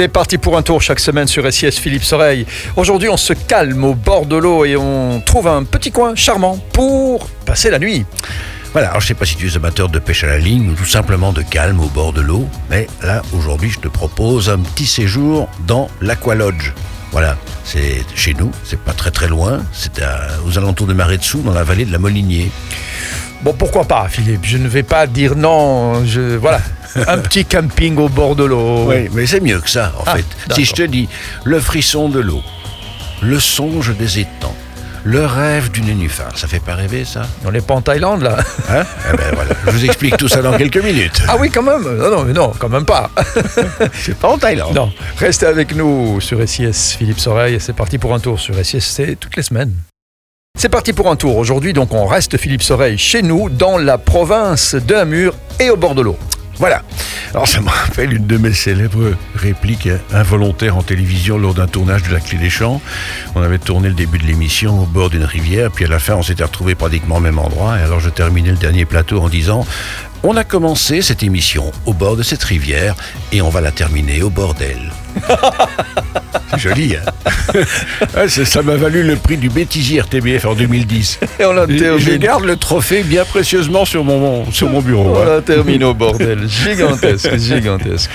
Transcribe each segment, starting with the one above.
C'est parti pour un tour chaque semaine sur SIS Philippe Soreille. Aujourd'hui, on se calme au bord de l'eau et on trouve un petit coin charmant pour passer la nuit. Voilà, alors je sais pas si tu es amateur de pêche à la ligne ou tout simplement de calme au bord de l'eau, mais là, aujourd'hui, je te propose un petit séjour dans l'Aqualodge. Voilà, c'est chez nous, c'est pas très très loin, c'est aux alentours de Marais-dessous, dans la vallée de la Molinier. Bon, pourquoi pas, Philippe? Je ne vais pas dire non. Je voilà, un petit camping au bord de l'eau. Oui, mais c'est mieux que ça, en Ah, fait. Si je te dis le frisson de l'eau, le songe des étangs, le rêve du nénuphar, ça fait pas rêver, ça On n'est pas en Thaïlande là. Hein? Eh ben voilà, je vous explique tout ça dans quelques minutes. Ah oui, quand même. Non, non, mais non, quand même pas. c'est pas en Thaïlande. Non, restez avec nous sur SIS Philippe Soreille. C'est parti pour un tour sur SIS, c'est toutes les semaines. C'est parti pour un tour. Aujourd'hui, donc, on reste Philippe Soreille chez nous, dans la province de Namur et au bord de l'eau. Voilà. Alors ça me rappelle une de mes célèbres répliques involontaires en télévision lors d'un tournage de La Clé des Champs. On avait tourné le début de l'émission au bord d'une rivière, puis à la fin on s'était retrouvé pratiquement au même endroit. Et alors je terminais le dernier plateau en disant On a commencé cette émission au bord de cette rivière et on va la terminer au bord d'elle. C'est joli, hein? Ouais, ça- Ça m'a valu le prix du bêtisier RTBF en 2010. Et on Et Je garde le trophée bien précieusement sur mon, sur mon bureau. On hein. la termine au bordel. Gigantesque, gigantesque.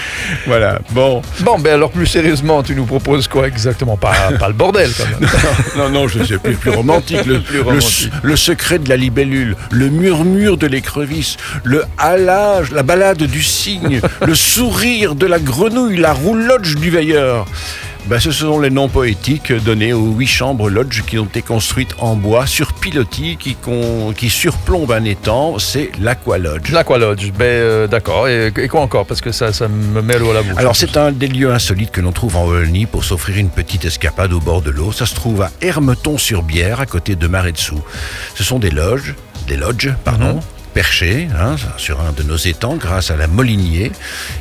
Voilà, bon. Bon, ben alors plus sérieusement, tu nous proposes quoi exactement? Pas, pas le bordel quand même. Non, non, je sais plus, plus romantique. Le, Plus le- romantique. le secret de la libellule, le murmure de l'écrevisse, le halage, la balade du cygne, le sourire de la grenouille, la roulotte du veilleur. Ben, ce sont les noms poétiques donnés aux huit chambres lodge qui ont été construites en bois sur pilotis qui, con- qui surplombent un étang. C'est l'Aqualodge. L'Aqualodge, ben euh, d'accord. Et, et quoi encore? Parce que ça, ça me met l'eau à la bouche. Alors c'est un des lieux insolites que l'on trouve en Wallonie pour s'offrir une petite escapade au bord de l'eau. Ça se trouve à Hermeton-sur-Bière, à côté de Marais-dessous. Ce sont des loges, des lodges, pardon, perchées hein, sur un de nos étangs grâce à la Molinier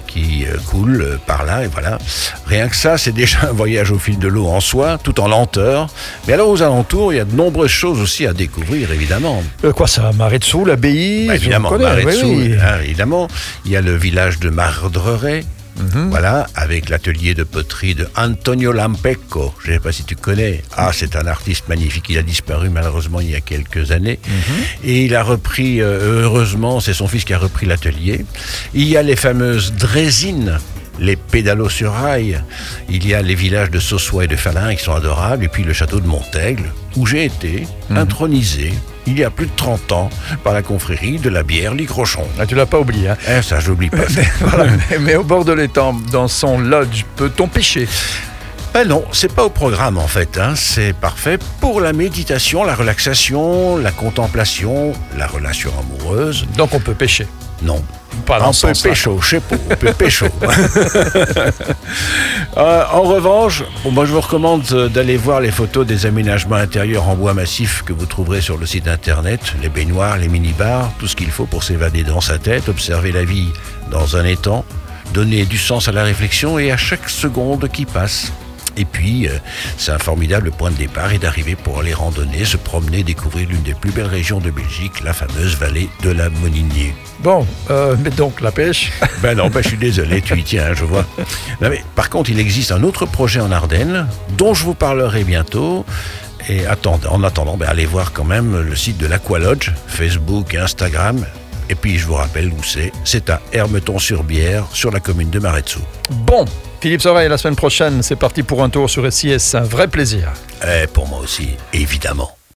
qui euh, coule euh, par là et voilà. Rien que ça, c'est déjà un voyage au fil de l'eau en soi, tout en lenteur. Mais alors aux alentours, il y a de nombreuses choses aussi à découvrir évidemment. Euh, quoi ça dessous, l'abbaye? Bah, évidemment, oui, oui. hein, évidemment. Il y a le village de Mardreret. Mhm. Voilà, avec l'atelier de poterie de Antonio Lampecco. Je ne sais pas si tu connais. Ah, c'est un artiste magnifique. Il a disparu malheureusement il y a quelques années. Mhm. Et il a repris, euh, heureusement, c'est son fils qui a repris l'atelier. Il y a les fameuses drésines. Les pédalos sur rail. Il y a les villages de Sossois et de Falin qui sont adorables. Et puis le château de Montaigle, où j'ai été Mhm. intronisé il y a plus de 30 ans par la confrérie de la bière Ligrochon. Ah, tu l'as pas oublié. Hein. Eh, ça, je l'oublie pas. ça. Voilà. mais, mais au bord de l'étang, dans son lodge, peut-on pêcher? Ben non, c'est pas au programme en fait. hein. C'est parfait pour la méditation, la relaxation, la contemplation, la relation amoureuse. Donc on peut pêcher. Non. Pas dans on peut pécho, je sais pas, on peut pécho. Euh, en revanche, bon, moi je vous recommande euh, d'aller voir les photos des aménagements intérieurs en bois massif que vous trouverez sur le site internet, les baignoires, les mini-bars, tout ce qu'il faut pour s'évader dans sa tête, observer la vie dans un étang, donner du sens à la réflexion et à chaque seconde qui passe. Et puis, euh, c'est un formidable point de départ et d'arrivée pour aller randonner, se promener, découvrir l'une des plus belles régions de Belgique, la fameuse vallée de la Moninier. Bon, euh, mais donc la pêche Ben non, ben je suis désolé, tu y tiens, je vois. Non, mais, par contre, il existe un autre projet en Ardennes, dont je vous parlerai bientôt. Et en attendant, ben allez voir quand même le site de l'Aqualodge, Facebook et Instagram. Et puis, je vous rappelle où c'est. C'est à Hermeton-sur-Bière, sur la commune de Marais-dessous. Bon, Philippe Soreille, la semaine prochaine, c'est parti pour un tour sur SIS. Un vrai plaisir. Eh, pour moi aussi, évidemment.